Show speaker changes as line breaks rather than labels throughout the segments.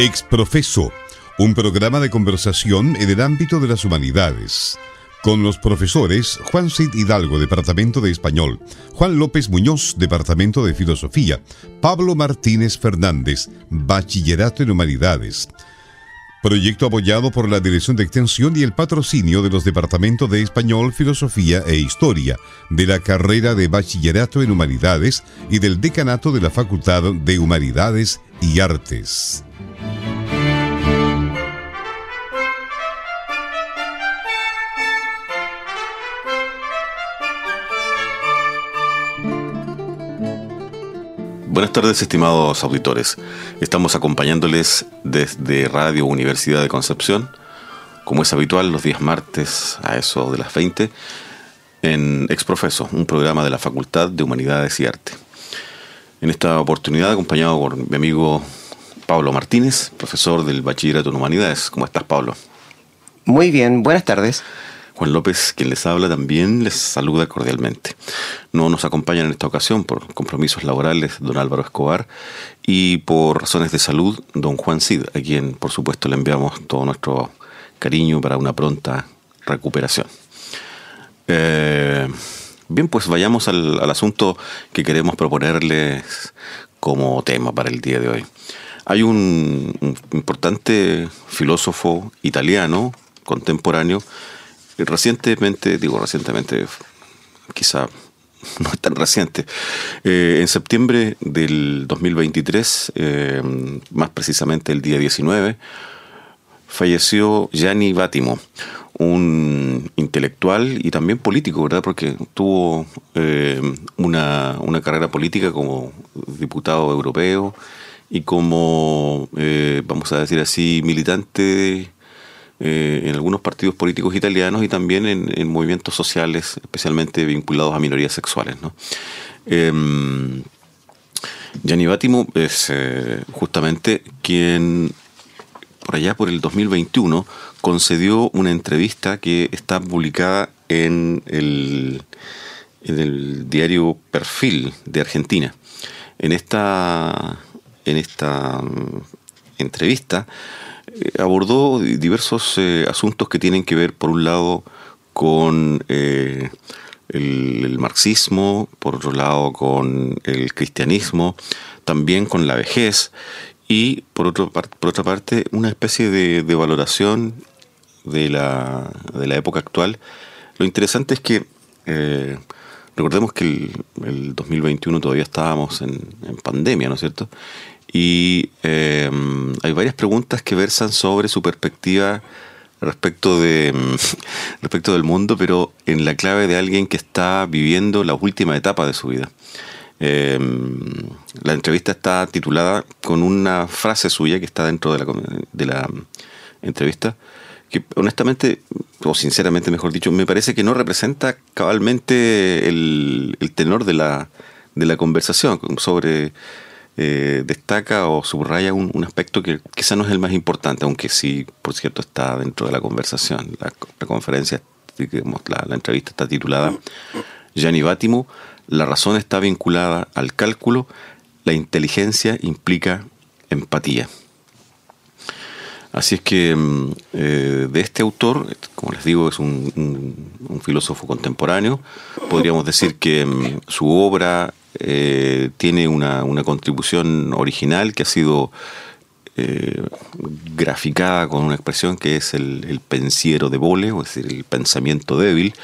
Exprofeso, un programa de conversación en el ámbito de las humanidades. Con los profesores Juan Cid Hidalgo, Departamento de Español, Juan López Muñoz, Departamento de Filosofía, Pablo Martínez Fernández, Bachillerato en Humanidades. Proyecto apoyado por la Dirección de Extensión y el patrocinio de los Departamentos de Español, Filosofía e Historia, de la carrera de Bachillerato en Humanidades y del Decanato de la Facultad de Humanidades y Artes.
Buenas tardes, estimados auditores. Estamos acompañándoles desde Radio Universidad de Concepción, como es habitual los días martes a eso de las 20, en Exprofeso, un programa de la Facultad de Humanidades y Arte. En esta oportunidad, acompañado por mi amigo Pablo Martínez, profesor del Bachillerato en Humanidades. ¿Cómo estás, Pablo?
Muy bien, buenas tardes.
Juan López, quien les habla, también les saluda cordialmente. No nos acompañan en esta ocasión por compromisos laborales don Álvaro Escobar y por razones de salud don Juan Cid, a quien por supuesto le enviamos todo nuestro cariño para una pronta recuperación. Eh, bien, pues vayamos al, asunto que queremos proponerles como tema para el día de hoy. Hay un importante filósofo italiano contemporáneo recientemente, digo recientemente, quizá no es tan reciente, eh, en septiembre del 2023, eh, más precisamente el día 19, falleció Gianni Vattimo, un intelectual y también político, ¿verdad? Porque tuvo eh, una, una, carrera política como diputado europeo y como, vamos a decir así, militante eh, en algunos partidos políticos italianos y también en, movimientos sociales, especialmente vinculados a minorías sexuales. ¿no? Eh, Gianni Vattimo es eh, justamente quien por allá por el 2021 concedió una entrevista que está publicada en el, en el diario Perfil de Argentina. En esta, en esta mm, entrevista, abordó diversos eh, asuntos que tienen que ver, por un lado, con eh, el, marxismo, por otro lado, con el cristianismo, también con la vejez y, por, otro, por otra parte, una especie de, valoración de la, de la, época actual. Lo interesante es que recordemos que el, el, 2021 todavía estábamos en pandemia, ¿no es cierto? Y em, hay varias preguntas que versan sobre su perspectiva respecto de em, respecto del mundo, pero en la clave de alguien que está viviendo la última etapa de su vida. Em, la entrevista está titulada con una frase suya que está dentro de la, de la entrevista, que honestamente, o sinceramente mejor dicho, me parece que no representa cabalmente el, el tenor de la, de la conversación sobre eh, destaca o subraya un, aspecto que quizá no es el más importante, aunque sí, por cierto, está dentro de la conversación. La, conferencia, digamos, la, entrevista está titulada Gianni Vattimo, la razón está vinculada al cálculo, la inteligencia implica empatía. Así es que mm, eh, de este autor, como les digo, es un, filósofo contemporáneo, podríamos decir que mm, su obra eh, tiene una, contribución original que ha sido eh, graficada con una expresión que es el, pensiero de Bole, o es decir, el pensamiento débil.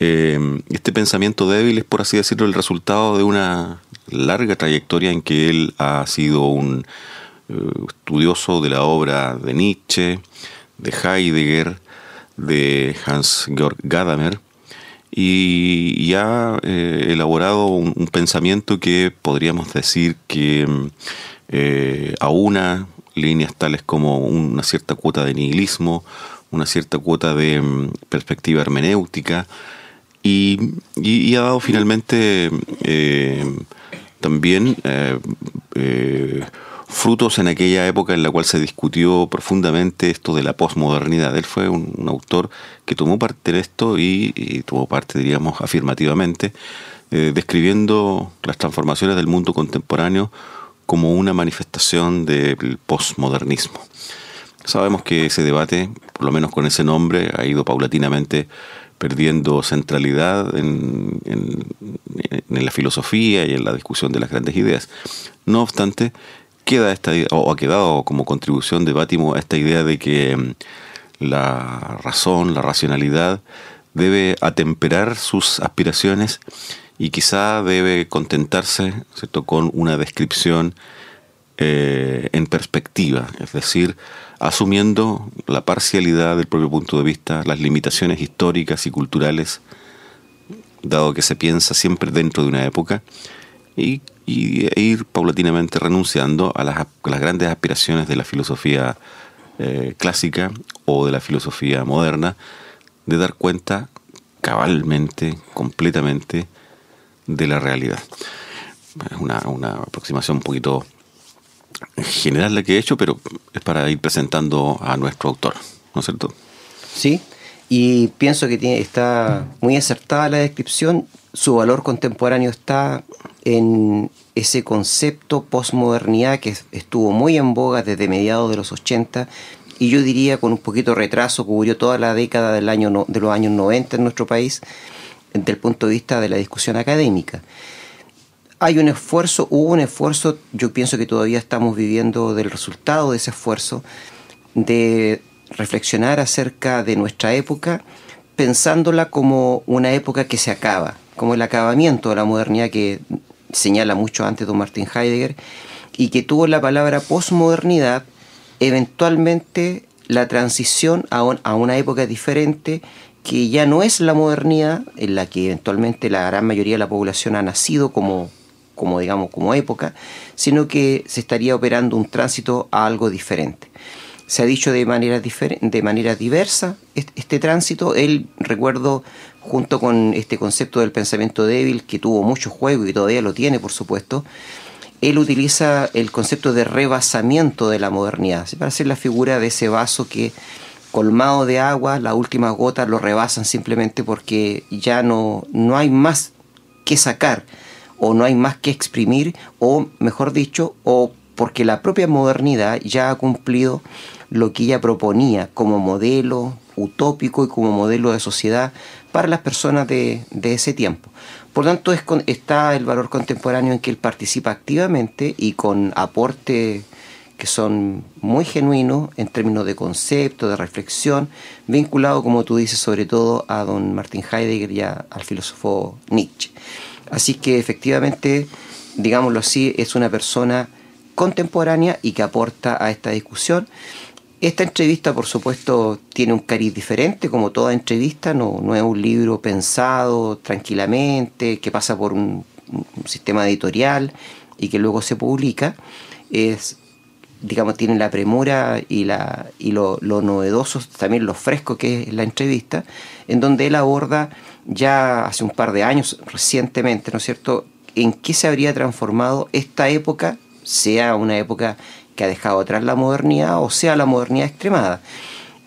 Eh, este pensamiento débil es, por así decirlo, el resultado de una larga trayectoria en que él ha sido un estudioso de la obra de Nietzsche, de Heidegger, de Hans-Georg Gadamer, y, ha eh, elaborado un, pensamiento que podríamos decir que eh, aúna líneas tales como una cierta cuota de nihilismo, una cierta cuota de mm, perspectiva hermenéutica y, ha dado finalmente eh, también eh, frutos en aquella época en la cual se discutió profundamente esto de la posmodernidad. Él fue un, autor que tomó parte de esto y, tomó parte, diríamos, afirmativamente, eh, describiendo las transformaciones del mundo contemporáneo como una manifestación del posmodernismo. Sabemos que ese debate, por lo menos con ese nombre, ha ido paulatinamente perdiendo centralidad en, la filosofía y en la discusión de las grandes ideas. No obstante, queda esta o ha quedado como contribución de Bátimo esta idea de que mm, la razón, la racionalidad debe atemperar sus aspiraciones y quizá debe contentarse con una descripción eh, en perspectiva, es decir, asumiendo la parcialidad del propio punto de vista, las limitaciones históricas y culturales, dado que se piensa siempre dentro de una época, y, e ir paulatinamente renunciando a las, grandes aspiraciones de la filosofía eh, clásica o de la filosofía moderna, de dar cuenta cabalmente, completamente, de la realidad. Es una, una aproximación un poquito general la que he hecho, pero es para ir presentando a nuestro autor, ¿no es cierto?
Sí, y pienso que tiene, está muy acertada la descripción. Su valor contemporáneo está en ese concepto postmodernidad que estuvo muy en boga desde mediados de los 80 y yo diría con un poquito de retraso cubrió toda la década del año de los años 90 en nuestro país desde el punto de vista de la discusión académica. Hay un esfuerzo, hubo un esfuerzo, yo pienso que todavía estamos viviendo del resultado de ese esfuerzo, de reflexionar acerca de nuestra época, pensándola como una época que se acaba, como el acabamiento de la modernidad que señala mucho antes don Martin Heidegger, y que tuvo la palabra posmodernidad, eventualmente la transición a, una época diferente que ya no es la modernidad en la que eventualmente la gran mayoría de la población ha nacido como digamos, como época, sino que se estaría operando un tránsito a algo diferente. Se ha dicho de manera, de manera diversa este, tránsito. Él, recuerdo, junto con este concepto del pensamiento débil, que tuvo mucho juego y todavía lo tiene, por supuesto, él utiliza el concepto de rebasamiento de la modernidad, para hacer la figura de ese vaso que colmado de agua, las últimas gotas lo rebasan simplemente porque ya no, no hay más que sacar o no hay más que exprimir o mejor dicho o porque la propia modernidad ya ha cumplido lo que ella proponía como modelo utópico y como modelo de sociedad para las personas de, de ese tiempo. Por tanto, es está el valor contemporáneo en que él participa activamente y con aporte que son muy genuinos en términos de concepto, de reflexión, vinculado, como tú dices, sobre todo a don Martin Heidegger y al filósofo Nietzsche. Así que efectivamente, digámoslo así, es una persona contemporánea y que aporta a esta discusión. Esta entrevista, por supuesto, tiene un cariz diferente, como toda entrevista, no, no es un libro pensado tranquilamente, que pasa por un, sistema editorial y que luego se publica. Es digamos, tienen la premura y, la, y lo, lo novedoso, también lo fresco que es la entrevista, en donde él aborda ya hace un par de años, recientemente, ¿no es cierto?, en qué se habría transformado esta época, sea una época que ha dejado atrás la modernidad o sea la modernidad extremada.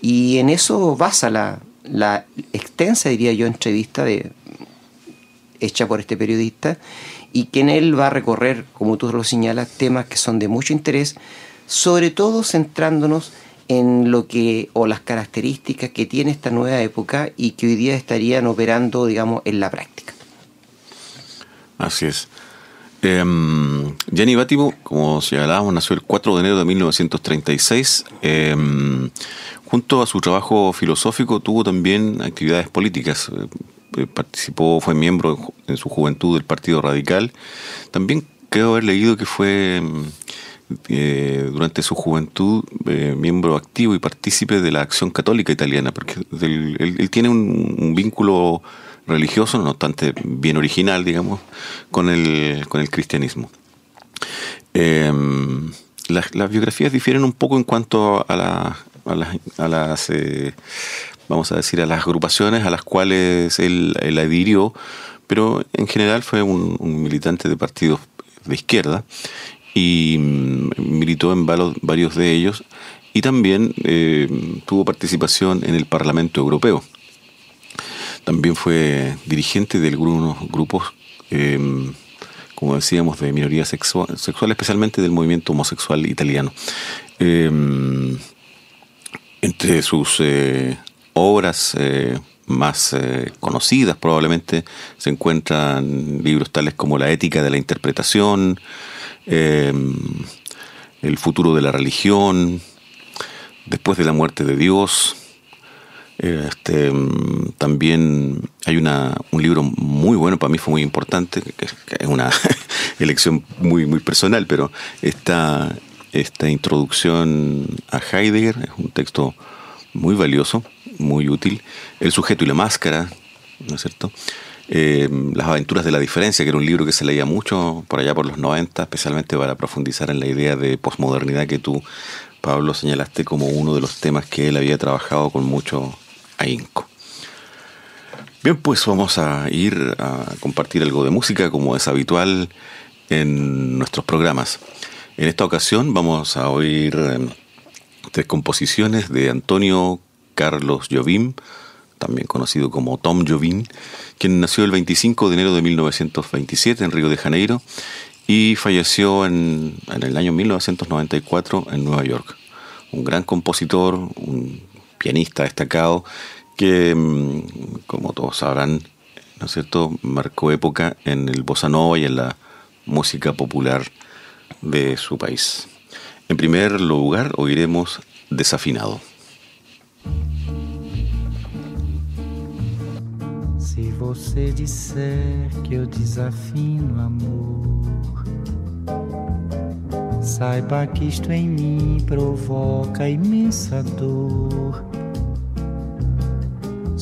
Y en eso basa la, la extensa, diría yo, entrevista de, hecha por este periodista y que en él va a recorrer, como tú lo señalas, temas que son de mucho interés, sobre todo centrándonos en lo que o las características que tiene esta nueva época y que hoy día estarían operando, digamos, en la práctica.
Así es. Eh, Gianni Bátimo, como señalábamos, nació el 4 de enero de 1936. Em, junto a su trabajo filosófico tuvo también actividades políticas. Eh, participó, fue miembro en su juventud del Partido Radical. También creo haber leído que fue em, eh, durante su juventud eh, miembro activo y partícipe de la acción católica italiana, porque él, tiene un, vínculo religioso, no obstante bien original, digamos, con el, con el cristianismo. Em, las, biografías difieren un poco en cuanto a, la, a, las, eh, vamos a decir, a las agrupaciones a las cuales él, adhirió, pero en general fue un, un militante de partidos de izquierda y mm, militó en varios de ellos y también eh, tuvo participación en el Parlamento Europeo. También fue dirigente de algunos grupos em, como decíamos, de minoría sexual, especialmente del movimiento homosexual italiano. Em, entre sus eh, obras eh, más eh, conocidas probablemente se encuentran libros tales como La ética de la interpretación, em, El futuro de la religión, Después de la muerte de Dios. Este, em, también hay una, un libro muy bueno, para mí fue muy importante, es una elección muy, muy personal, pero está esta introducción a Heidegger, es un texto muy valioso, muy útil. El sujeto y la máscara, ¿no es cierto? Eh, Las aventuras de la diferencia, que era un libro que se leía mucho por allá por los 90, especialmente para profundizar en la idea de posmodernidad que tú, Pablo, señalaste como uno de los temas que él había trabajado con mucho ahínco. Bien, pues vamos a ir a compartir algo de música como es habitual en nuestros programas. En esta ocasión vamos a oír em, tres composiciones de Antonio Carlos Jobim, también conocido como Tom Jobim, quien nació el 25 de enero de 1927 en Río de Janeiro y falleció en, en el año 1994 en Nueva York. Un gran compositor, un pianista destacado que, em, como todos sabrán, marcó época en el bossa nova y en la música popular de su país. En primer lugar, oiremos Desafinado.
Se você disser que eu desafino amor, saiba que isto em mim provoca imensa dor.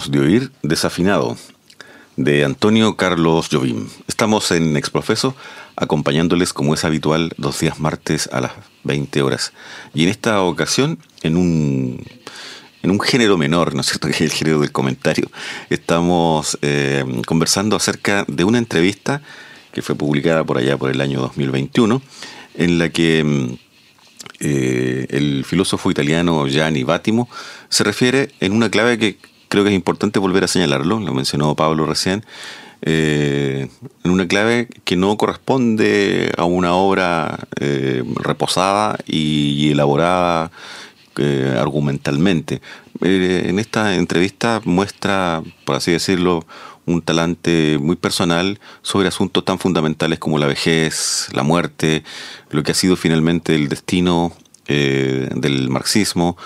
Acabamos de oír Desafinado de Antonio Carlos Jobim. Estamos en Exprofeso acompañándoles como es habitual dos días martes a las 20 horas. Y en esta ocasión en un, en un género menor, ¿no es cierto? Que es el género del comentario. Estamos eh, conversando acerca de una entrevista que fue publicada por allá por el año 2021 en la que... Mm, eh, el filósofo italiano Gianni Vattimo se refiere en una clave que creo que es importante volver a señalarlo, lo mencionó Pablo recién, eh, en una clave que no corresponde a una obra eh, reposada y, elaborada argumentalmente. en esta entrevista muestra, por así decirlo, un talante muy personal sobre asuntos tan fundamentales como la vejez, la muerte, lo que ha sido finalmente el destino eh, del marxismo,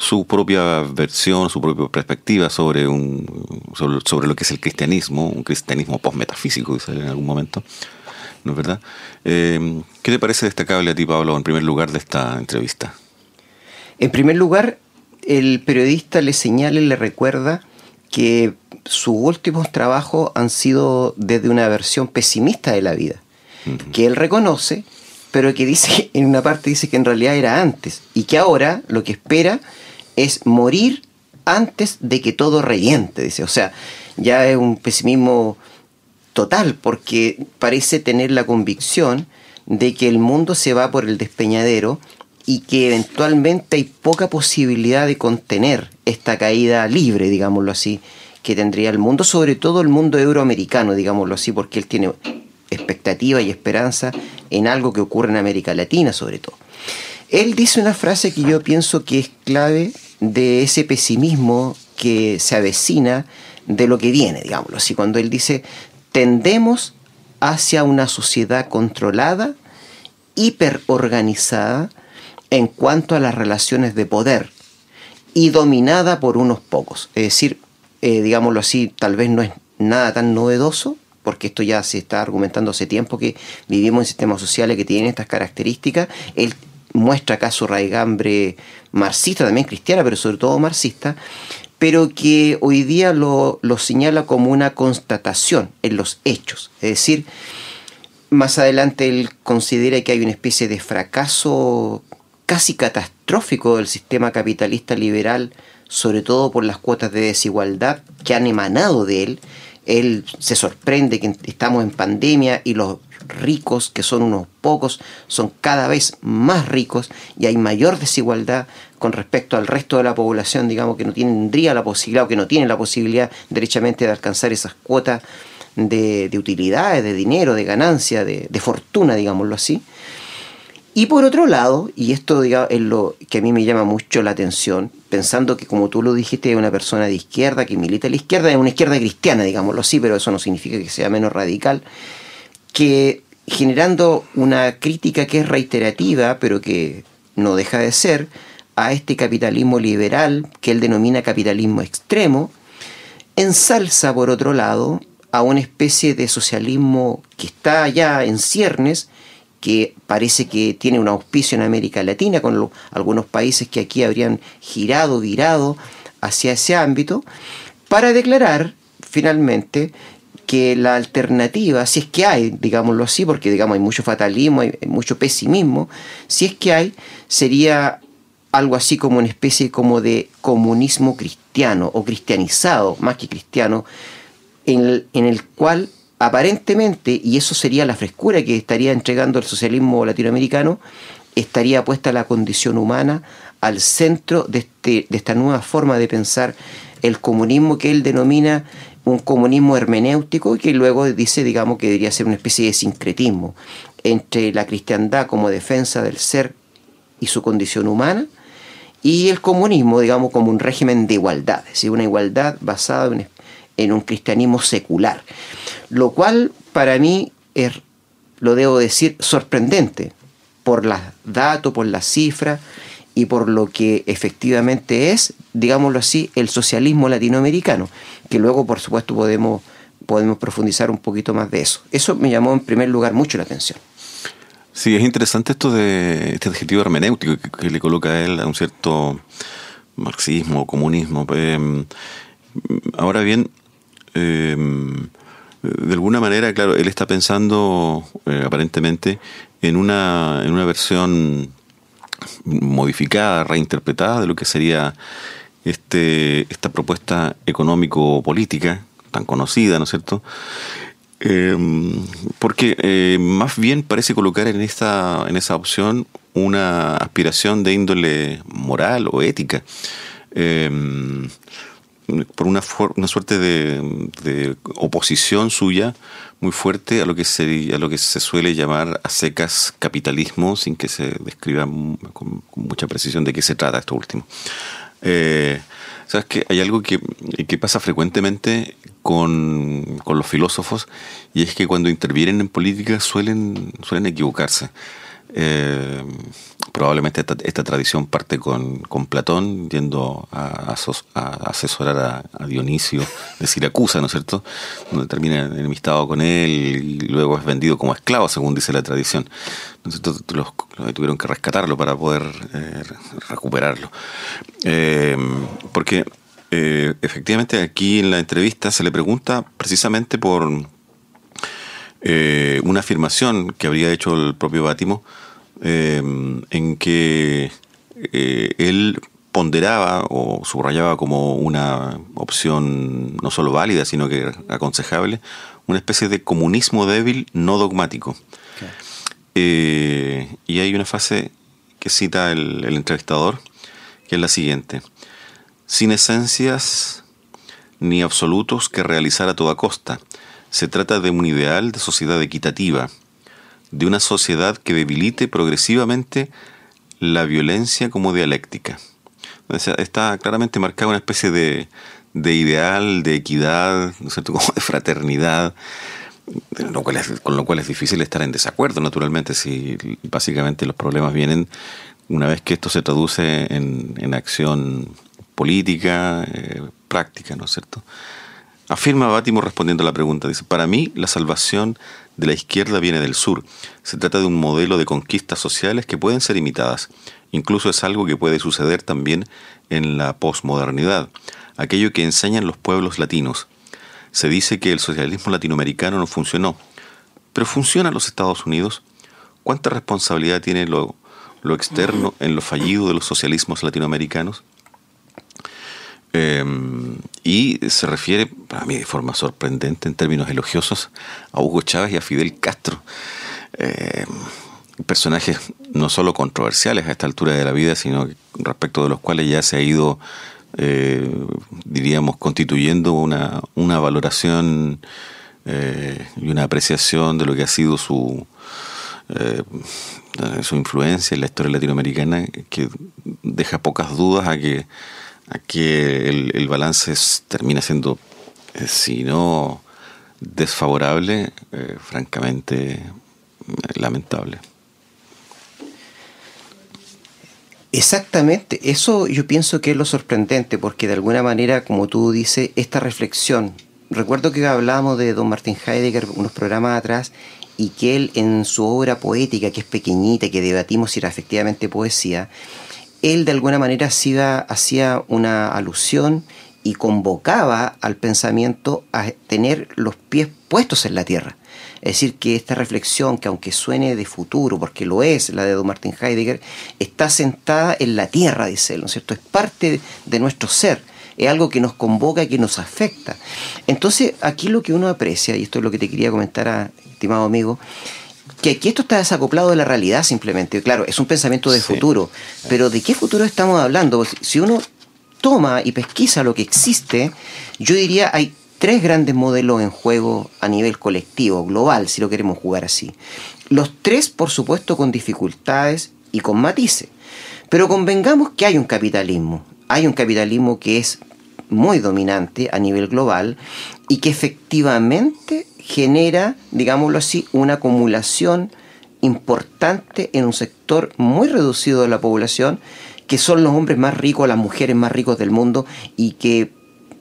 su propia versión, su propia perspectiva sobre, un, sobre, lo que es el cristianismo, un cristianismo postmetafísico, dice en algún momento. ¿No es verdad? Eh, ¿Qué te parece destacable a ti, Pablo, en primer lugar de esta entrevista?
En primer lugar, el periodista le señala y le recuerda que sus últimos trabajos han sido desde una versión pesimista de la vida, que él reconoce, pero que dice, en una parte dice que en realidad era antes, y que ahora lo que espera es morir antes de que todo reviente, dice. O sea, ya es un pesimismo total, porque parece tener la convicción de que el mundo se va por el despeñadero y que eventualmente hay poca posibilidad de contener esta caída libre, digámoslo así, que tendría el mundo, sobre todo el mundo euroamericano, digámoslo así, porque él tiene expectativa y esperanza en algo que ocurre en América Latina, sobre todo. Él dice una frase que yo pienso que es clave de ese pesimismo que se avecina de lo que viene, digámoslo así, cuando él dice, tendemos hacia una sociedad controlada, hiperorganizada en cuanto a las relaciones de poder y dominada por unos pocos. Es decir, eh, digámoslo así, tal vez no es nada tan novedoso, porque esto ya se está argumentando hace tiempo que vivimos en sistemas sociales que tienen estas características. Él muestra acá su raigambre marxista, también cristiana, pero sobre todo marxista, pero que hoy día lo, lo señala como una constatación en los hechos. Es decir, más adelante él considera que hay una especie de fracaso casi catastrófico del sistema capitalista liberal sobre todo por las cuotas de desigualdad que han emanado de él. Él se sorprende que estamos en pandemia y los ricos, que son unos pocos, son cada vez más ricos y hay mayor desigualdad con respecto al resto de la población, digamos, que no tendría la posibilidad o que no tiene la posibilidad derechamente de alcanzar esas cuotas de, utilidades, de dinero, de ganancia, de, fortuna, digámoslo así. Y por otro lado, y esto es lo que a mí me llama mucho la atención, pensando que como tú lo dijiste, es una persona de izquierda que milita a la izquierda, es una izquierda cristiana, digámoslo así, pero eso no significa que sea menos radical, que generando una crítica que es reiterativa, pero que no deja de ser, a este capitalismo liberal, que él denomina capitalismo extremo, ensalza, por otro lado, a una especie de socialismo que está ya en ciernes, que parece que tiene un auspicio en América Latina, con algunos países que aquí habrían girado, virado hacia ese ámbito, para declarar finalmente que la alternativa, si es que hay, digámoslo así, porque digamos hay mucho fatalismo, hay mucho pesimismo, si es que hay, sería algo así como una especie como de comunismo cristiano o cristianizado, más que cristiano, en en el cual aparentemente, y eso sería la frescura que estaría entregando el socialismo latinoamericano, estaría puesta la condición humana al centro de, este, de esta nueva forma de pensar el comunismo que él denomina un comunismo hermenéutico que luego dice, digamos, que debería ser una especie de sincretismo entre la cristiandad como defensa del ser y su condición humana y el comunismo, digamos, como un régimen de igualdad, es decir, una igualdad basada en, en un cristianismo secular lo cual para mí es, lo debo decir, sorprendente por los datos, por las cifras y por lo que efectivamente es, digámoslo así, el socialismo latinoamericano, que luego por supuesto podemos, podemos profundizar un poquito más de eso. Eso me llamó en primer lugar mucho la atención.
Sí, es interesante esto de este adjetivo hermenéutico que, le coloca a él a un cierto marxismo, comunismo. Em, ahora bien, em, de alguna manera, claro, él está pensando eh, aparentemente en una, en una versión modificada, reinterpretada de lo que sería este, esta propuesta económico-política tan conocida, ¿no es cierto? Em, porque eh, más bien parece colocar en esta en esa opción una aspiración de índole moral o ética em, por una, una suerte de, oposición suya muy fuerte a lo que se a lo que se suele llamar a secas capitalismo sin que se describa con, mucha precisión de qué se trata esto último eh, Sabes que hay algo que, pasa frecuentemente con, los filósofos y es que cuando intervienen en política suelen, suelen equivocarse. Eh, probablemente esta, tradición parte con, Platón yendo a, asesorar a, Dionisio de Siracusa, ¿no es cierto? Donde termina enemistado con él y luego es vendido como esclavo, según dice la tradición. Entonces los, tuvieron que rescatarlo para poder eh, recuperarlo. Eh, porque efectivamente aquí en la entrevista se le pregunta precisamente por eh, una afirmación que habría hecho el propio Bátimo eh, en que eh, él ponderaba o subrayaba como una opción no solo válida, sino que aconsejable, una especie de comunismo débil no dogmático. y hay una fase que cita el, el entrevistador, que es la siguiente. Sin esencias ni absolutos que realizar a toda costa, se trata de un ideal de sociedad equitativa, de una sociedad que debilite progresivamente la violencia como dialéctica. está claramente marcada una especie de, ideal, de equidad, ¿no como de fraternidad, con lo cual es difícil estar en desacuerdo, naturalmente, si básicamente los problemas vienen una vez que esto se traduce en, acción política, eh, práctica, ¿no es cierto? Afirma Bátimo respondiendo a la pregunta, dice, para mí la salvación de la izquierda viene del sur. Se trata de un modelo de conquistas sociales que pueden ser imitadas. Incluso es algo que puede suceder también en la posmodernidad, aquello que enseñan los pueblos latinos. Se dice que el socialismo latinoamericano no funcionó, pero ¿funciona en los Estados Unidos? ¿Cuánta responsabilidad tiene lo, lo externo en lo fallido de los socialismos latinoamericanos? Em, y se refiere, para mí de forma sorprendente en términos elogiosos, a Hugo Chávez y a Fidel Castro. Em, personajes no solo controversiales a esta altura de la vida, sino respecto de los cuales ya se ha ido, eh, diríamos, constituyendo una, una valoración eh, y una apreciación de lo que ha sido su, eh, su influencia en la historia latinoamericana, que deja pocas dudas a que que el, balance termina siendo, eh, si no desfavorable, eh, francamente eh, lamentable.
Exactamente, eso yo pienso que es lo sorprendente, porque de alguna manera, como tú dices, esta reflexión, recuerdo que hablábamos de don Martin Heidegger unos programas atrás, y que él en su obra poética, que es pequeñita, que debatimos si era efectivamente poesía, él de alguna manera hacía, una alusión y convocaba al pensamiento a tener los pies puestos en la tierra. Es decir, que esta reflexión, que aunque suene de futuro, porque lo es, la de Don Martin Heidegger, está sentada en la tierra, dice él, ¿no es cierto? Es parte de nuestro ser, es algo que nos convoca, que nos afecta. Entonces, aquí lo que uno aprecia, y esto es lo que te quería comentar, estimado amigo, que aquí esto está desacoplado de la realidad simplemente. Claro, es un pensamiento de futuro, pero ¿de qué futuro estamos hablando? Si uno toma y pesquisa lo que existe, yo diría hay tres grandes modelos en juego a nivel colectivo, global, si lo queremos jugar así. Los tres, por supuesto, con dificultades y con matices. Pero convengamos que hay un capitalismo. Hay un capitalismo que es muy dominante a nivel global y que efectivamente genera, digámoslo así, una acumulación importante en un sector muy reducido de la población que son los hombres más ricos, las mujeres más ricos del mundo y que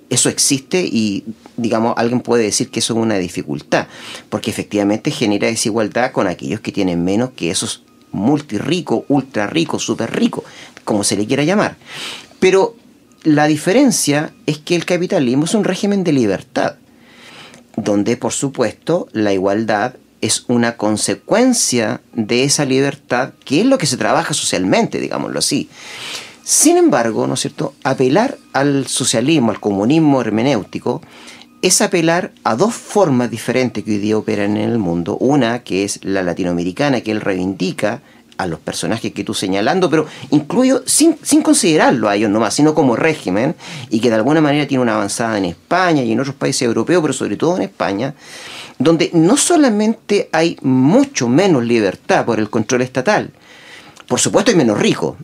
eso existe y digamos alguien puede decir que eso es una dificultad porque efectivamente genera desigualdad con aquellos que tienen menos que esos multirricos, ultra ricos, super ricos, como se le quiera llamar. Pero la diferencia es que el capitalismo es un régimen de libertad, donde por supuesto la igualdad es una consecuencia de esa libertad, que es lo que se trabaja socialmente, digámoslo así. Sin embargo, ¿no es cierto?, apelar al socialismo, al comunismo hermenéutico, es apelar a dos formas diferentes que hoy día operan en el mundo. Una que es la latinoamericana, que él reivindica a los personajes que tú señalando, pero incluyo sin, sin considerarlo a ellos nomás, sino como régimen, y que de alguna manera tiene una avanzada en España y en otros países europeos, pero sobre todo en España, donde no solamente hay mucho menos libertad por el control estatal, por supuesto hay menos ricos,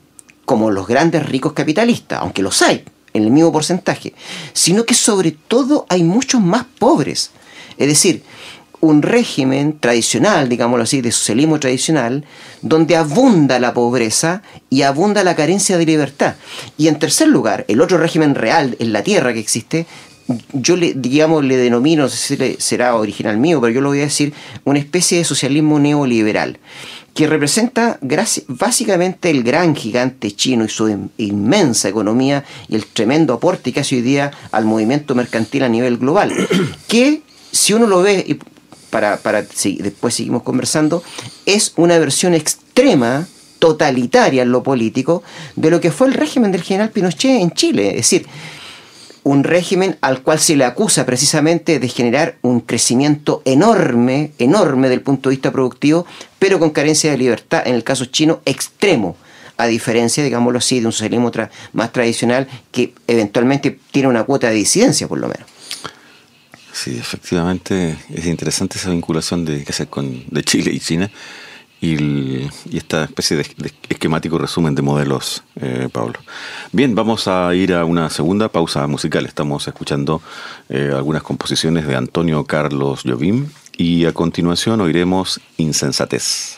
como los grandes ricos capitalistas, aunque los hay en el mismo porcentaje, sino que sobre todo hay muchos más pobres. Es decir, un régimen tradicional, digámoslo así, de socialismo tradicional, donde abunda la pobreza y abunda la carencia de libertad. Y en tercer lugar, el otro régimen real en la tierra que existe, yo le, digamos, le denomino, no sé si será original mío, pero yo lo voy a decir, una especie de socialismo neoliberal, que representa básicamente el gran gigante chino y su inmensa economía y el tremendo aporte que hace hoy día al movimiento mercantil a nivel global, que si uno lo ve para, para después seguimos conversando, es una versión extrema, totalitaria en lo político, de lo que fue el régimen del general Pinochet en Chile. Es decir, un régimen al cual se le acusa precisamente de generar un crecimiento enorme, enorme del punto de vista productivo, pero con carencia de libertad, en el caso chino, extremo, a diferencia, digámoslo así, de un socialismo más tradicional que eventualmente tiene una cuota de disidencia, por lo menos.
Sí, efectivamente es interesante esa vinculación de, que hacer con, de Chile y China y, esta especie de, esquemático resumen de modelos, eh, Pablo. Bien, vamos a ir a una segunda pausa musical. Estamos escuchando eh, algunas composiciones de Antonio Carlos Jobim y a continuación oiremos Insensatez.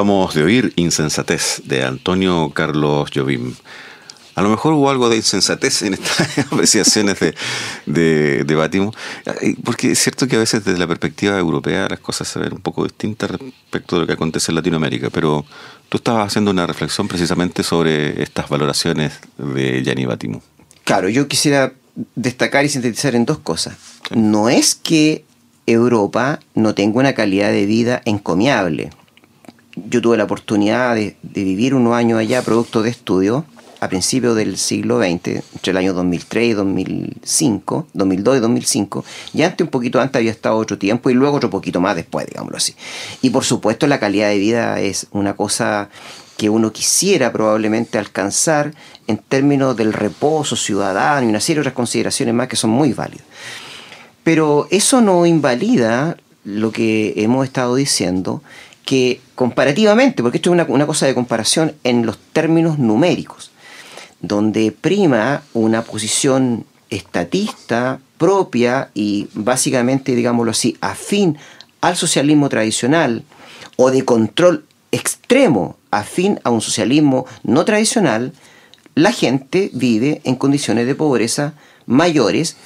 Acabamos de oír Insensatez de Antonio Carlos Jobim. A lo mejor hubo algo de insensatez en estas apreciaciones de, de, de porque es cierto que a veces desde la perspectiva europea las cosas se ven un poco distintas respecto de lo que acontece en Latinoamérica, pero tú estabas haciendo una reflexión precisamente sobre estas valoraciones de Gianni Batimo.
Claro, yo quisiera destacar y sintetizar en dos cosas. No es que Europa no tenga una calidad de vida encomiable. Yo tuve la oportunidad de, vivir unos años allá, producto de estudio, a principios del siglo XX, entre el año 2003 y 2005, 2002 y 2005, y antes, un poquito antes, había estado otro tiempo y luego otro poquito más después, digámoslo así. Y por supuesto, la calidad de vida es una cosa que uno quisiera probablemente alcanzar en términos del reposo ciudadano y una serie de otras consideraciones más que son muy válidas. Pero eso no invalida lo que hemos estado diciendo, que comparativamente, porque esto es una, cosa de comparación en los términos numéricos, donde prima una posición estatista propia y básicamente, digámoslo así, afín al socialismo tradicional o de control extremo afín a un socialismo no tradicional, la gente vive en condiciones de pobreza mayores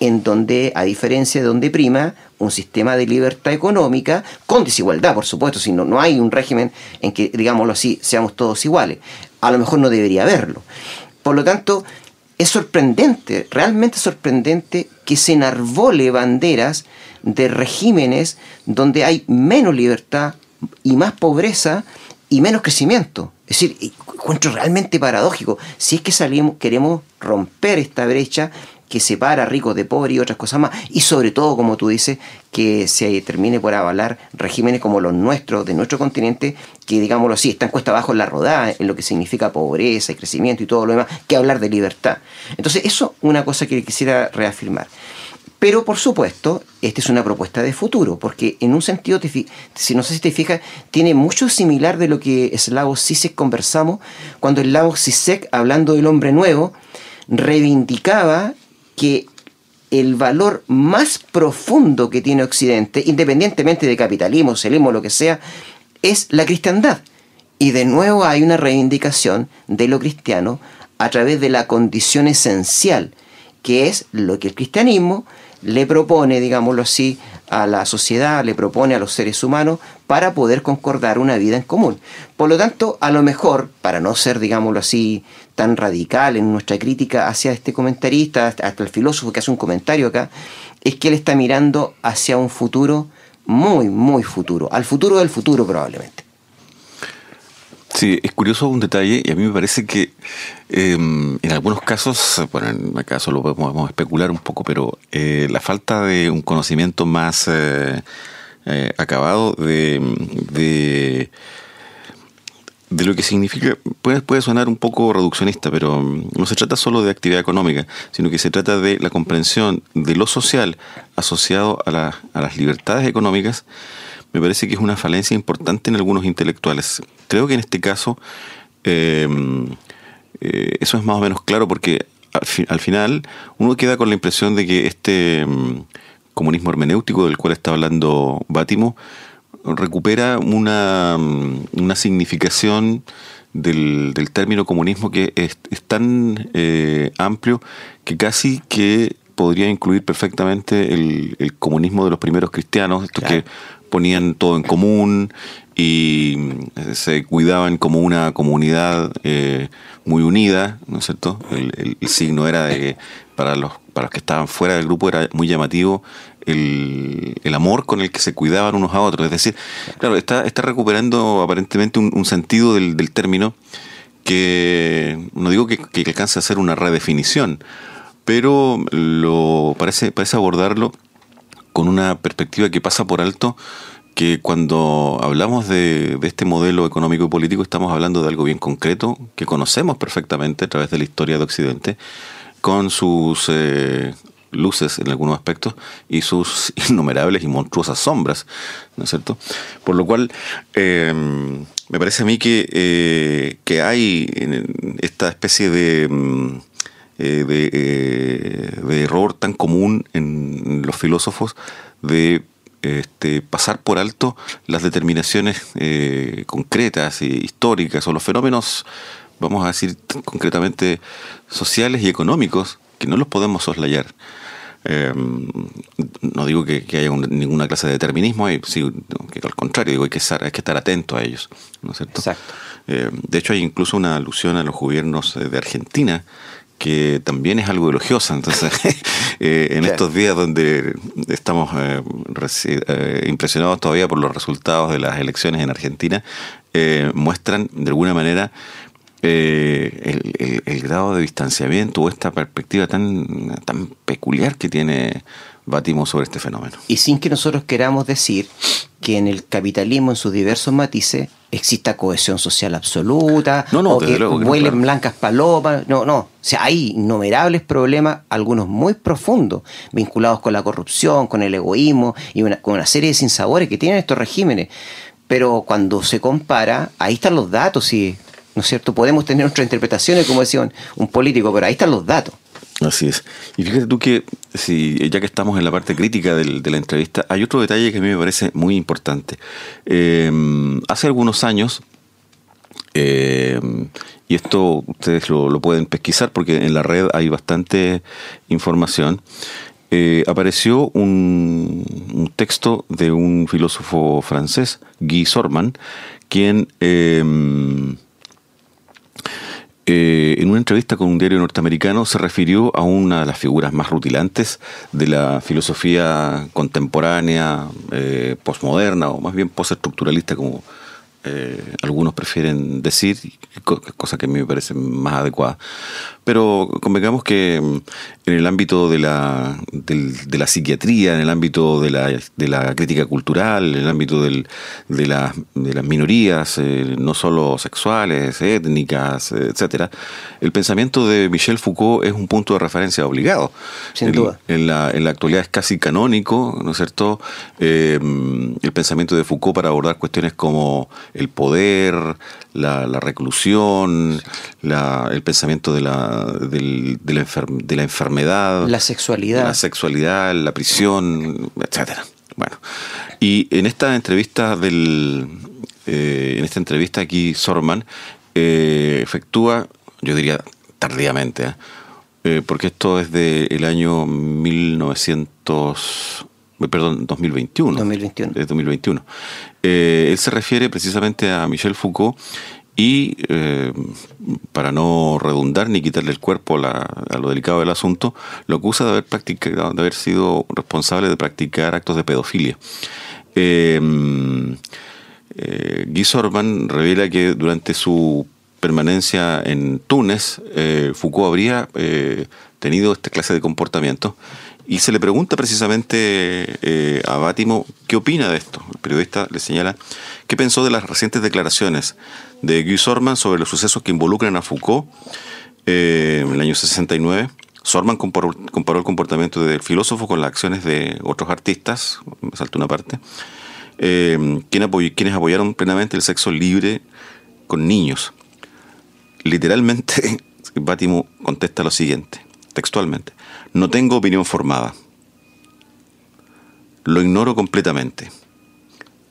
en donde, a diferencia de donde prima un sistema de libertad económica, con desigualdad, por supuesto, si no, no hay un régimen en que, digámoslo así, seamos todos iguales. A lo mejor no debería haberlo. Por lo tanto, es sorprendente, realmente sorprendente, que se enarbole banderas de regímenes donde hay menos libertad y más pobreza y menos crecimiento. Es decir, encuentro realmente paradójico. Si es que salimos, queremos romper esta brecha que separa ricos de pobres y otras cosas más. Y sobre todo, como tú dices, que se termine por avalar regímenes como los nuestros, de nuestro continente, que digámoslo así, están cuesta abajo en la rodada, en lo que significa pobreza y crecimiento y todo lo demás, que hablar de libertad. Entonces, eso es una cosa que quisiera reafirmar. Pero por supuesto, esta es una propuesta de futuro, porque en un sentido, si no sé si te fijas, tiene mucho similar de lo que Slavoj Zizek conversamos, cuando Slavoj Zizek, hablando del hombre nuevo, reivindicaba que el valor más profundo que tiene Occidente, independientemente de capitalismo, socialismo, lo que sea, es la cristiandad. Y de nuevo hay una reivindicación de lo cristiano a través de la condición esencial, que es lo que el cristianismo le propone, digámoslo así, a la sociedad, le propone a los seres humanos para poder concordar una vida en común. Por lo tanto, a lo mejor, para no ser, digámoslo así, tan radical en nuestra crítica hacia este comentarista, hasta el filósofo que hace un comentario acá, es que él está mirando hacia un futuro muy, muy futuro, al futuro del futuro probablemente.
Sí, es curioso un detalle y a mí me parece que em, en algunos casos, bueno, en acaso lo podemos, especular un poco, pero eh, la falta de un conocimiento más eh, eh, acabado de, de, lo que significa, puede, puede sonar un poco reduccionista, pero no se trata solo de actividad económica, sino que se trata de la comprensión de lo social asociado a, a las libertades económicas me parece que es una falencia importante en algunos intelectuales. Creo que en este caso em, eh, eso es más o menos claro porque al, final uno queda con la impresión de que este em, comunismo hermenéutico del cual está hablando Bátimo recupera una, una significación del, término comunismo que es, tan eh, amplio que casi que podría incluir perfectamente el, comunismo de los primeros cristianos, estos que ponían todo en común y eh, se cuidaban como una comunidad eh, muy unida, ¿no es cierto? El, signo era de que para los, para los que estaban fuera del grupo era muy llamativo el, amor con el que se cuidaban unos a otros. Es decir, claro, está, está recuperando aparentemente un, sentido del, término que no digo que, que alcance a ser una redefinición, pero lo parece, parece abordarlo con una perspectiva que pasa por alto que cuando hablamos de, este modelo económico y político estamos hablando de algo bien concreto, que conocemos perfectamente a través de la historia de Occidente, con sus eh, luces en algunos aspectos y sus innumerables y monstruosas sombras, ¿no es cierto? Por lo cual, em, me parece a mí que, eh, que hay esta especie de... Mm, eh, de, de, error tan común en los filósofos de este, pasar por alto las determinaciones eh, concretas e históricas o los fenómenos, vamos a decir concretamente, sociales y económicos, que no los podemos soslayar. Eh, no digo que, haya ninguna clase de determinismo, hay, que al contrario, digo hay que estar, hay que estar atento a ellos. ¿no es cierto?
Exacto.
Eh, de hecho, hay incluso una alusión a los gobiernos de Argentina que también es algo elogiosa. Entonces, eh, en estos días donde estamos impresionados todavía por los resultados de las elecciones en Argentina, muestran de alguna manera eh, el, grado de distanciamiento o esta perspectiva tan, tan peculiar que tiene Batimo sobre este fenómeno.
Y sin que nosotros queramos decir que en el capitalismo, en sus diversos matices, exista cohesión social absoluta,
no, no,
o que vuelen blancas palomas. No, no. O sea, hay innumerables problemas, algunos muy profundos, vinculados con la corrupción, con el egoísmo y con una serie de sinsabores que tienen estos regímenes. Pero cuando se compara, ahí están los datos y ¿no es cierto? Podemos tener nuestras interpretaciones, como decía un, político, pero ahí están los datos.
Así es. Y fíjate tú que, si, ya que estamos en la parte crítica de la entrevista, hay otro detalle que a mí me parece muy importante. Eh, hace algunos años, eh, y esto ustedes lo, pueden pesquisar porque en la red hay bastante información, eh, apareció un, un, texto de un filósofo francés, Guy Sorman, quien eh, en una entrevista con un diario norteamericano se refirió a una de las figuras más rutilantes de la filosofía contemporánea, eh, postmoderna o más bien postestructuralista, como eh, algunos prefieren decir, cosa que a mí me parece más adecuada. Pero convengamos que mm, en el ámbito de la, de la psiquiatría, en el ámbito de la, de la crítica cultural, en el ámbito del, de, la, de las minorías, eh, no solo sexuales, étnicas, etcétera, el pensamiento de Michel Foucault es un punto de referencia obligado.
Sin duda.
En la, en la actualidad es casi canónico, ¿no es cierto?, eh, el pensamiento de Foucault para abordar cuestiones como el poder, la, reclusión, el pensamiento de la, de, la de la enfermedad,
la sexualidad,
la sexualidad, la prisión, etcétera. Bueno, y en esta entrevista del, eh, en esta entrevista aquí Sorman eh, efectúa, yo diría tardíamente, ¿eh? porque esto es del año 1900 perdón, 2021.
2021.
Es 2021. Eh, él se refiere precisamente a Michel Foucault y, eh, para no redundar ni quitarle el cuerpo a lo delicado del asunto, lo acusa de haber, practicado, de haber sido responsable de practicar actos de pedofilia. Eh, Guy Sorban revela que durante su permanencia en Túnez, Foucault habría tenido esta clase de comportamiento y se le pregunta precisamente eh, a Bátimo qué opina de esto. El periodista le señala qué pensó de las recientes declaraciones de Guy Sorman sobre los sucesos que involucran a Foucault eh, en el año 69. Sorman comparó, el comportamiento del filósofo con las acciones de otros artistas, me saltó una parte, eh, quienes apoyaron plenamente el sexo libre con niños. Literalmente, Bátimo contesta lo siguiente, textualmente. No tengo opinión formada. Lo ignoro completamente.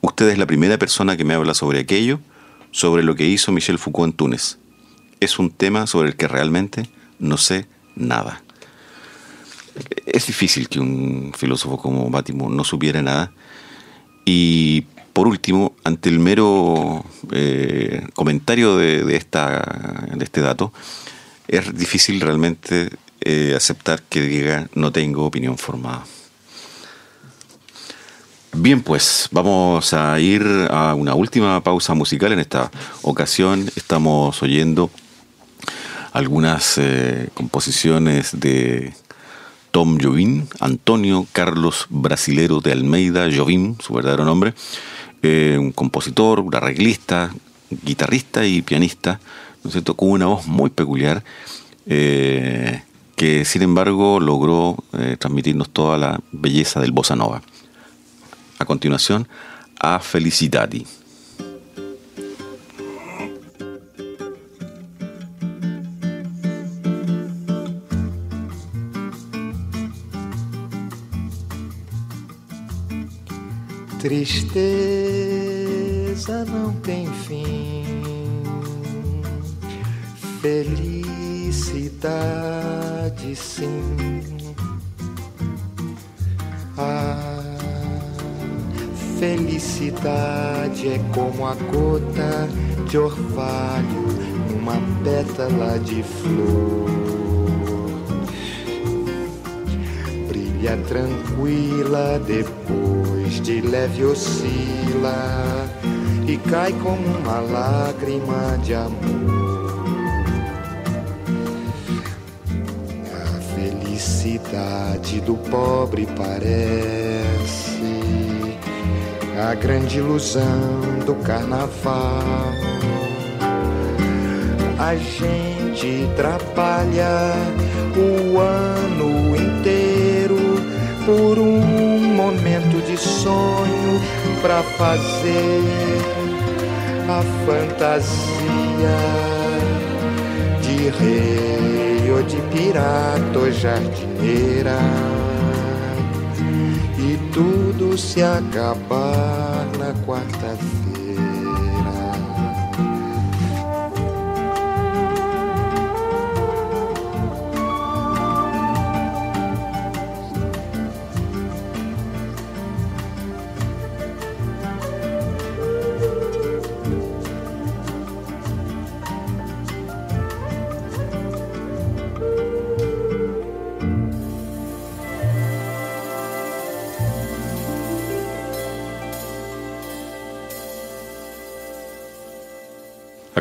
Usted es la primera persona que me habla sobre aquello, sobre lo que hizo Michel Foucault en Túnez. Es un tema sobre el que realmente no sé nada. Es difícil que un filósofo como Bátimo no supiera nada. Y por último, ante el mero eh, comentario de, esta, de este dato, es difícil realmente eh, aceptar que diga no tengo opinión formada. Bien, pues vamos a ir a una última pausa musical. En esta ocasión estamos oyendo algunas eh, composiciones de Tom Jobim, Antonio Carlos Brasilero de Almeida Jobim, su verdadero nombre, eh, un compositor, un arreglista, guitarrista y pianista, ¿no es cierto? con una voz muy peculiar que sin embargo logró eh, transmitirnos toda la belleza del bossa nova. A continuación, a Felicitati.
tristeza não tem fim. Felicidade sim. A felicidade é como a gota de orvalho numa pétala de flor. Brilha tranquila depois de leve oscila e cai como uma lágrima de amor. Felicidade do pobre parece a grande ilusão do carnaval. A gente trabalha o ano inteiro por um momento de sonho para fazer a fantasia de rei de pirata ou jardineira e tudo se acabar na quarta-feira.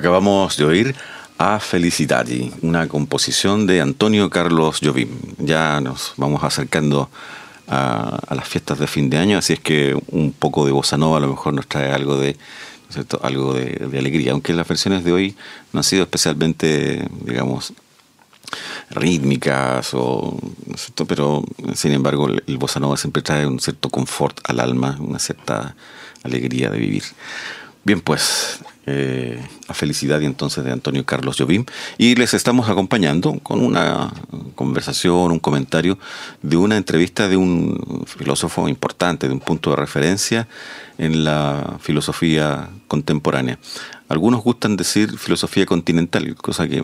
Acabamos de oír a Felicitati, una composición de Antonio Carlos Jobim. Ya nos vamos acercando a, las fiestas de fin de año, así es que un poco de bossa nova a lo mejor nos trae algo de algo de, alegría, aunque las versiones de hoy no han sido especialmente, digamos, rítmicas o pero sin embargo el, el bossa nova siempre trae un cierto confort al alma, una cierta alegría de vivir. Bien, pues eh, a felicidad y entonces de Antonio Carlos Jobim y les estamos acompañando con una conversación, un comentario de una entrevista de un filósofo importante, de un punto de referencia en la filosofía contemporánea. Algunos gustan decir filosofía continental, cosa que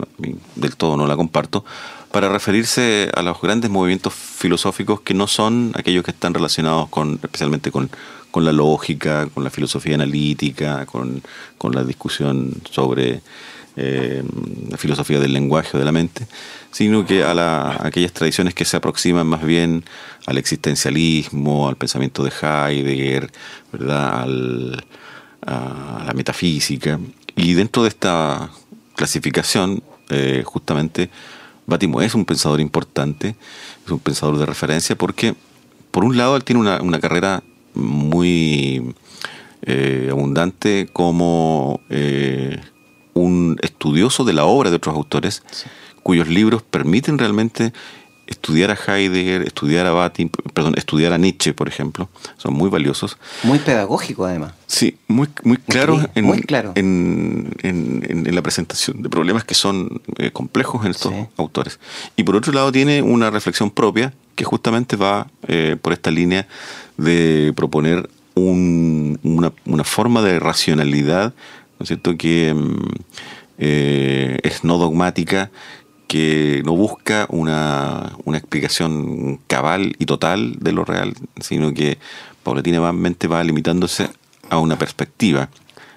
del todo no la comparto, para referirse a los grandes movimientos filosóficos que no son aquellos que están relacionados con especialmente con con la lógica, con la filosofía analítica, con, con la discusión sobre eh, la filosofía del lenguaje o de la mente, sino que a, la, aquellas tradiciones que se aproximan más bien al existencialismo, al pensamiento de Heidegger, ¿verdad? A la metafísica. Y dentro de esta clasificación, eh, justamente, Bátimo es un pensador importante, es un pensador de referencia, porque por un lado él tiene una, una carrera muy eh, abundante como eh, un estudioso de la obra de otros autores, sí. cuyos libros permiten realmente estudiar a Heidegger, estudiar a Batin, perdón, estudiar a Nietzsche, por ejemplo, son muy valiosos.
Muy pedagógico, además.
Sí, muy, muy claro,
muy,
en,
muy claro.
En, en, en, la presentación de problemas que son eh, complejos en estos sí. autores. Y por otro lado tiene una reflexión propia que justamente va eh, por esta línea de proponer un, una, forma de racionalidad, ¿no es cierto?, que eh, es no dogmática, que no busca una, una, explicación cabal y total de lo real, sino que paulatinamente va limitándose a una perspectiva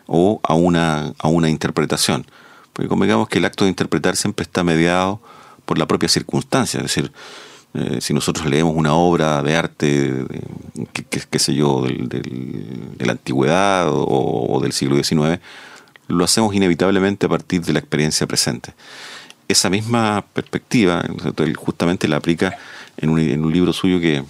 o a una, a una interpretación. Porque convengamos que el acto de interpretar siempre está mediado por la propia circunstancia, es decir, eh, si nosotros leemos una obra de arte, qué, sé yo, del, del, de la antigüedad o, o, del siglo XIX, lo hacemos inevitablemente a partir de la experiencia presente. Esa misma perspectiva, él justamente la aplica en un, en un libro suyo que,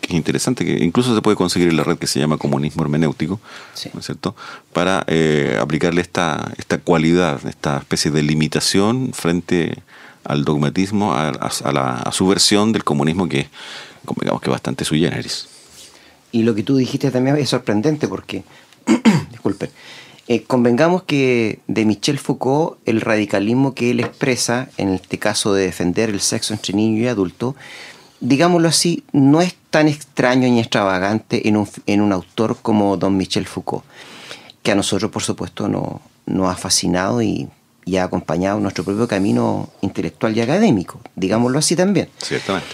que, es interesante, que incluso se puede conseguir en la red que se llama Comunismo Hermenéutico, sí. ¿no es cierto? Para eh, aplicarle esta, esta cualidad, esta especie de limitación frente al dogmatismo, a, la, su versión del comunismo que, digamos que bastante sui.
Y lo que tú dijiste también es sorprendente porque, disculpen, eh, convengamos que de Michel Foucault el radicalismo que él expresa, en este caso de defender el sexo entre niño y adulto, digámoslo así, no es tan extraño ni extravagante en un, en un autor como don Michel Foucault, que a nosotros, por supuesto, no, nos ha fascinado y, y ha acompañado nuestro propio camino intelectual y académico, digámoslo así también.
Ciertamente.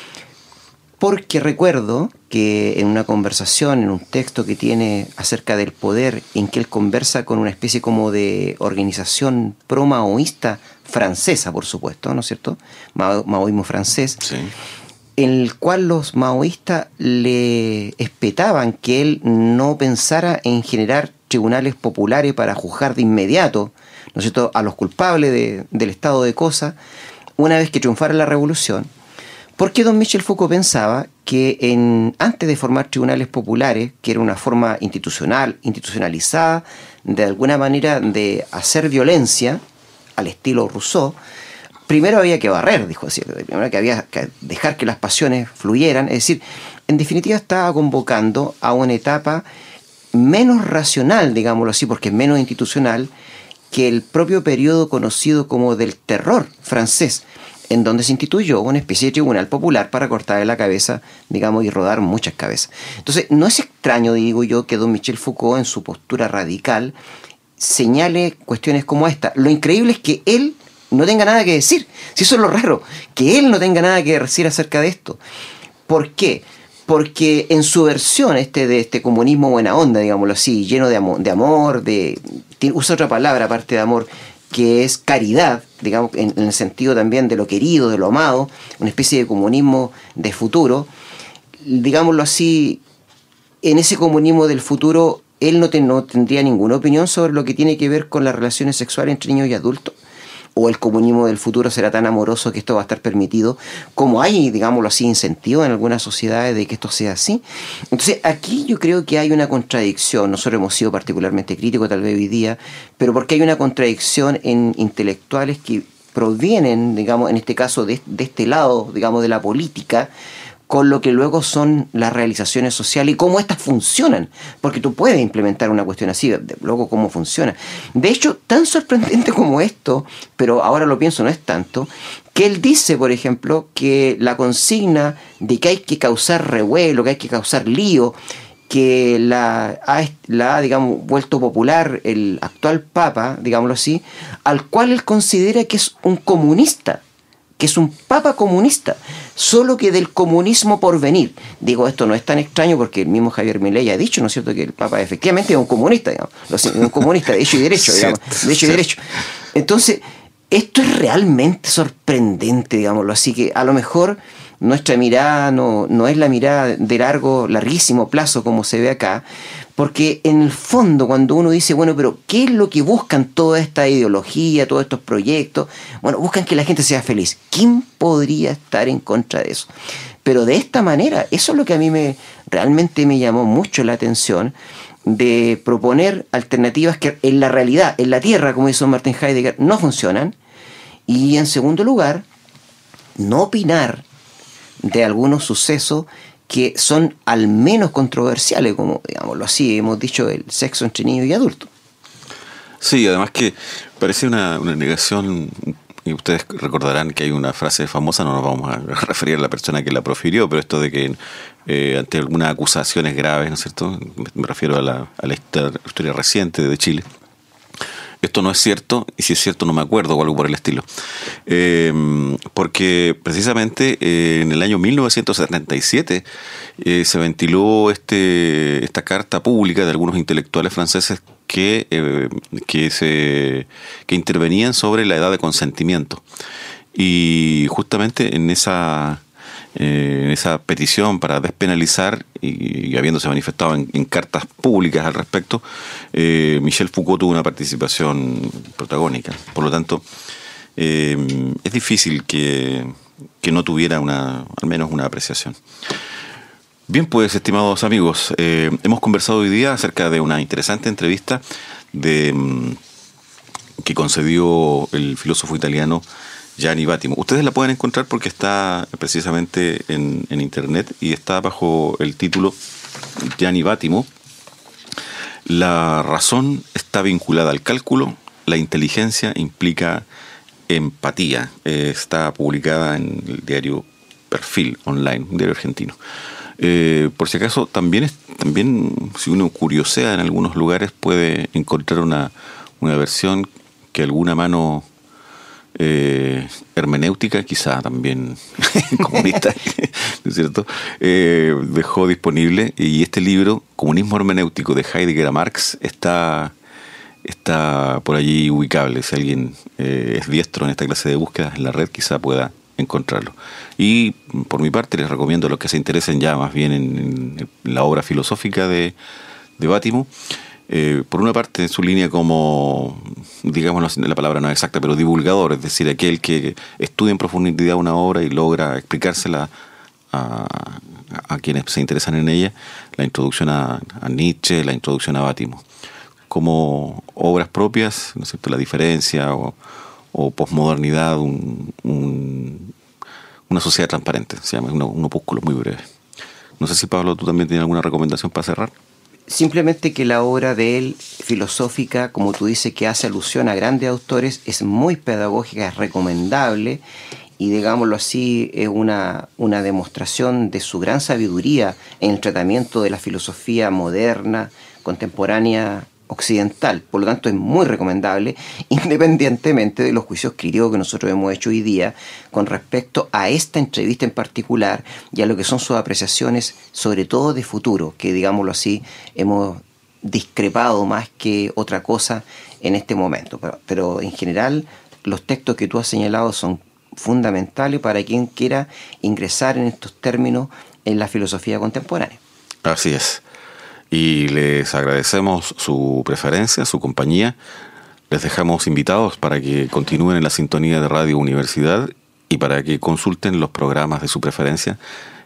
Porque recuerdo que en una conversación, en un texto que tiene acerca del poder, en que él conversa con una especie como de organización pro-maoísta francesa, por supuesto, ¿no es cierto? Mao- maoísmo francés,
Sí.
en el cual los maoístas le espetaban que él no pensara en generar tribunales populares para juzgar de inmediato, ¿no es cierto?, a los culpables de- del estado de cosas, una vez que triunfara la revolución, porque don Michel Foucault pensaba que en, antes de formar tribunales populares, que era una forma institucional, institucionalizada, de alguna manera de hacer violencia, al estilo Rousseau, primero había que barrer, dijo así, primero que había que dejar que las pasiones fluyeran, es decir, en definitiva estaba convocando a una etapa menos racional, digámoslo así, porque es menos institucional, que el propio periodo conocido como del terror francés, en donde se instituyó una especie de tribunal popular para cortarle la cabeza, digamos, y rodar muchas cabezas. Entonces, no es extraño, digo yo, que don Michel Foucault, en su postura radical, señale cuestiones como esta. Lo increíble es que él no tenga nada que decir. Si eso es lo raro, que él no tenga nada que decir acerca de esto. ¿Por qué? Porque en su versión este de este comunismo buena onda, digámoslo así, lleno de amor, de, amor, de usa otra palabra aparte de amor, que es caridad, digamos, en, el sentido también de lo querido, de lo amado, una especie de comunismo de futuro, digámoslo así, en ese comunismo del futuro, él no, no tendría ninguna opinión sobre lo que tiene que ver con las relaciones sexuales entre niños y adultos. O el comunismo del futuro será tan amoroso que esto va a estar permitido, como hay, digámoslo así, incentivo en algunas sociedades de que esto sea así. Entonces, aquí yo creo que hay una contradicción. Nosotros hemos sido particularmente críticos, tal vez hoy día, pero porque hay una contradicción en intelectuales que provienen, digamos, en este caso, de, de este lado, digamos, de la política, con lo que luego son las realizaciones sociales y cómo éstas funcionan. Porque tú puedes implementar una cuestión así, luego cómo funciona. De hecho, tan sorprendente como esto, pero ahora lo pienso, no es tanto, que él dice, por ejemplo, que la consigna de que hay que causar revuelo, que hay que causar lío, que la ha, la ha, digamos, vuelto popular el actual Papa, digámoslo así, al cual él considera que es un comunista que es un papa comunista, solo que del comunismo por venir. Digo, esto no es tan extraño porque el mismo Javier Milei ha dicho, ¿no es cierto?, que el papa efectivamente es un comunista, digamos, un comunista de hecho y derecho, digamos, de hecho y derecho. Entonces, esto es realmente sorprendente, digámoslo así, que a lo mejor nuestra mirada no, no es la mirada de largo, larguísimo plazo como se ve acá, porque en el fondo cuando uno dice, bueno, pero ¿qué es lo que buscan toda esta ideología, todos estos proyectos? Bueno, buscan que la gente sea feliz. ¿Quién podría estar en contra de eso? Pero de esta manera, eso es lo que a mí me realmente me llamó mucho la atención de proponer alternativas que en la realidad, en la Tierra, como dice Martin Heidegger, no funcionan. Y en segundo lugar, no opinar de algunos sucesos que son al menos controversiales, como digámoslo así, hemos dicho el sexo entre niños y adultos.
Sí, además que parece una, negación, y ustedes recordarán que hay una frase famosa, no nos vamos a referir a la persona que la profirió, pero esto de que eh, ante algunas acusaciones graves, ¿no es cierto? Me refiero a la, historia reciente de Chile. Esto no es cierto, y si es cierto no me acuerdo o algo por el estilo. Eh, porque precisamente eh, en el año 1977 eh, se ventiló este, esta carta pública de algunos intelectuales franceses que, eh, que, se, que intervenían sobre la edad de consentimiento. Y justamente en esa, eh, esa petición para despenalizar y, habiéndose manifestado en, cartas públicas al respecto, eh, Michel Foucault tuvo una participación protagónica. Por lo tanto, eh, es difícil que, que, no tuviera una, al menos una apreciación. Bien, pues, estimados amigos, eh, hemos conversado hoy día acerca de una interesante entrevista de, que concedió el filósofo italiano Gianni Vattimo. Ustedes la pueden encontrar porque está precisamente en, internet y está bajo el título Gianni Vattimo. La razón está vinculada al cálculo, la inteligencia implica empatía. Eh, está publicada en el diario perfil online, un diario argentino. Eh, por si acaso, también, también si uno curiosea en algunos lugares puede encontrar una, una versión que alguna mano eh, hermenéutica, quizá también comunista, ¿no es cierto?, eh, dejó disponible. Y este libro, Comunismo Hermenéutico de Heidegger a Marx, está, está por allí ubicable. Si alguien eh, es diestro en esta clase de búsquedas en la red, quizá pueda encontrarlo. Y por mi parte les recomiendo a los que se interesen ya más bien en, la obra filosófica de, de Bátimo, eh, por una parte en su línea como, digamos, la palabra no es exacta, pero divulgador, es decir, aquel que estudia en profundidad una obra y logra explicársela a, quienes se interesan en ella, la introducción a, Nietzsche, la introducción a Bátimo. Como obras propias, ¿no es cierto? La diferencia o, o posmodernidad, una sociedad transparente, se llama, un, un opúsculo muy breve. No sé si Pablo, tú también tienes alguna recomendación para cerrar.
Simplemente que la obra de él, filosófica, como tú dices, que hace alusión a grandes autores, es muy pedagógica, es recomendable y digámoslo así, es una, una demostración de su gran sabiduría en el tratamiento de la filosofía moderna, contemporánea occidental. Por lo tanto, es muy recomendable, independientemente de los juicios críticos que nosotros hemos hecho hoy día con respecto a esta entrevista en particular y a lo que son sus apreciaciones, sobre todo de futuro, que digámoslo así, hemos discrepado más que otra cosa en este momento. Pero, pero en general, los textos que tú has señalado son fundamentales para quien quiera ingresar en estos términos en la filosofía contemporánea.
Así es y les agradecemos su preferencia, su compañía. Les dejamos invitados para que continúen en la sintonía de Radio Universidad y para que consulten los programas de su preferencia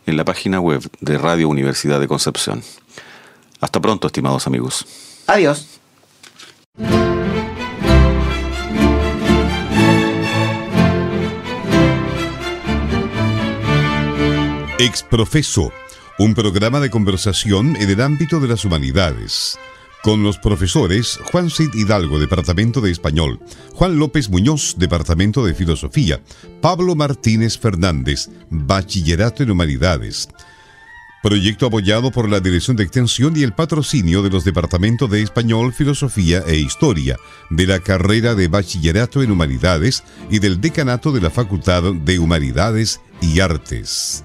en la página web de Radio Universidad de Concepción. Hasta pronto, estimados amigos.
Adiós.
Exprofeso un programa de conversación en el ámbito de las humanidades, con los profesores Juan Cid Hidalgo, Departamento de Español, Juan López Muñoz, Departamento de Filosofía, Pablo Martínez Fernández, Bachillerato en Humanidades. Proyecto apoyado por la Dirección de Extensión y el patrocinio de los Departamentos de Español, Filosofía e Historia, de la carrera de Bachillerato en Humanidades y del Decanato de la Facultad de Humanidades y Artes.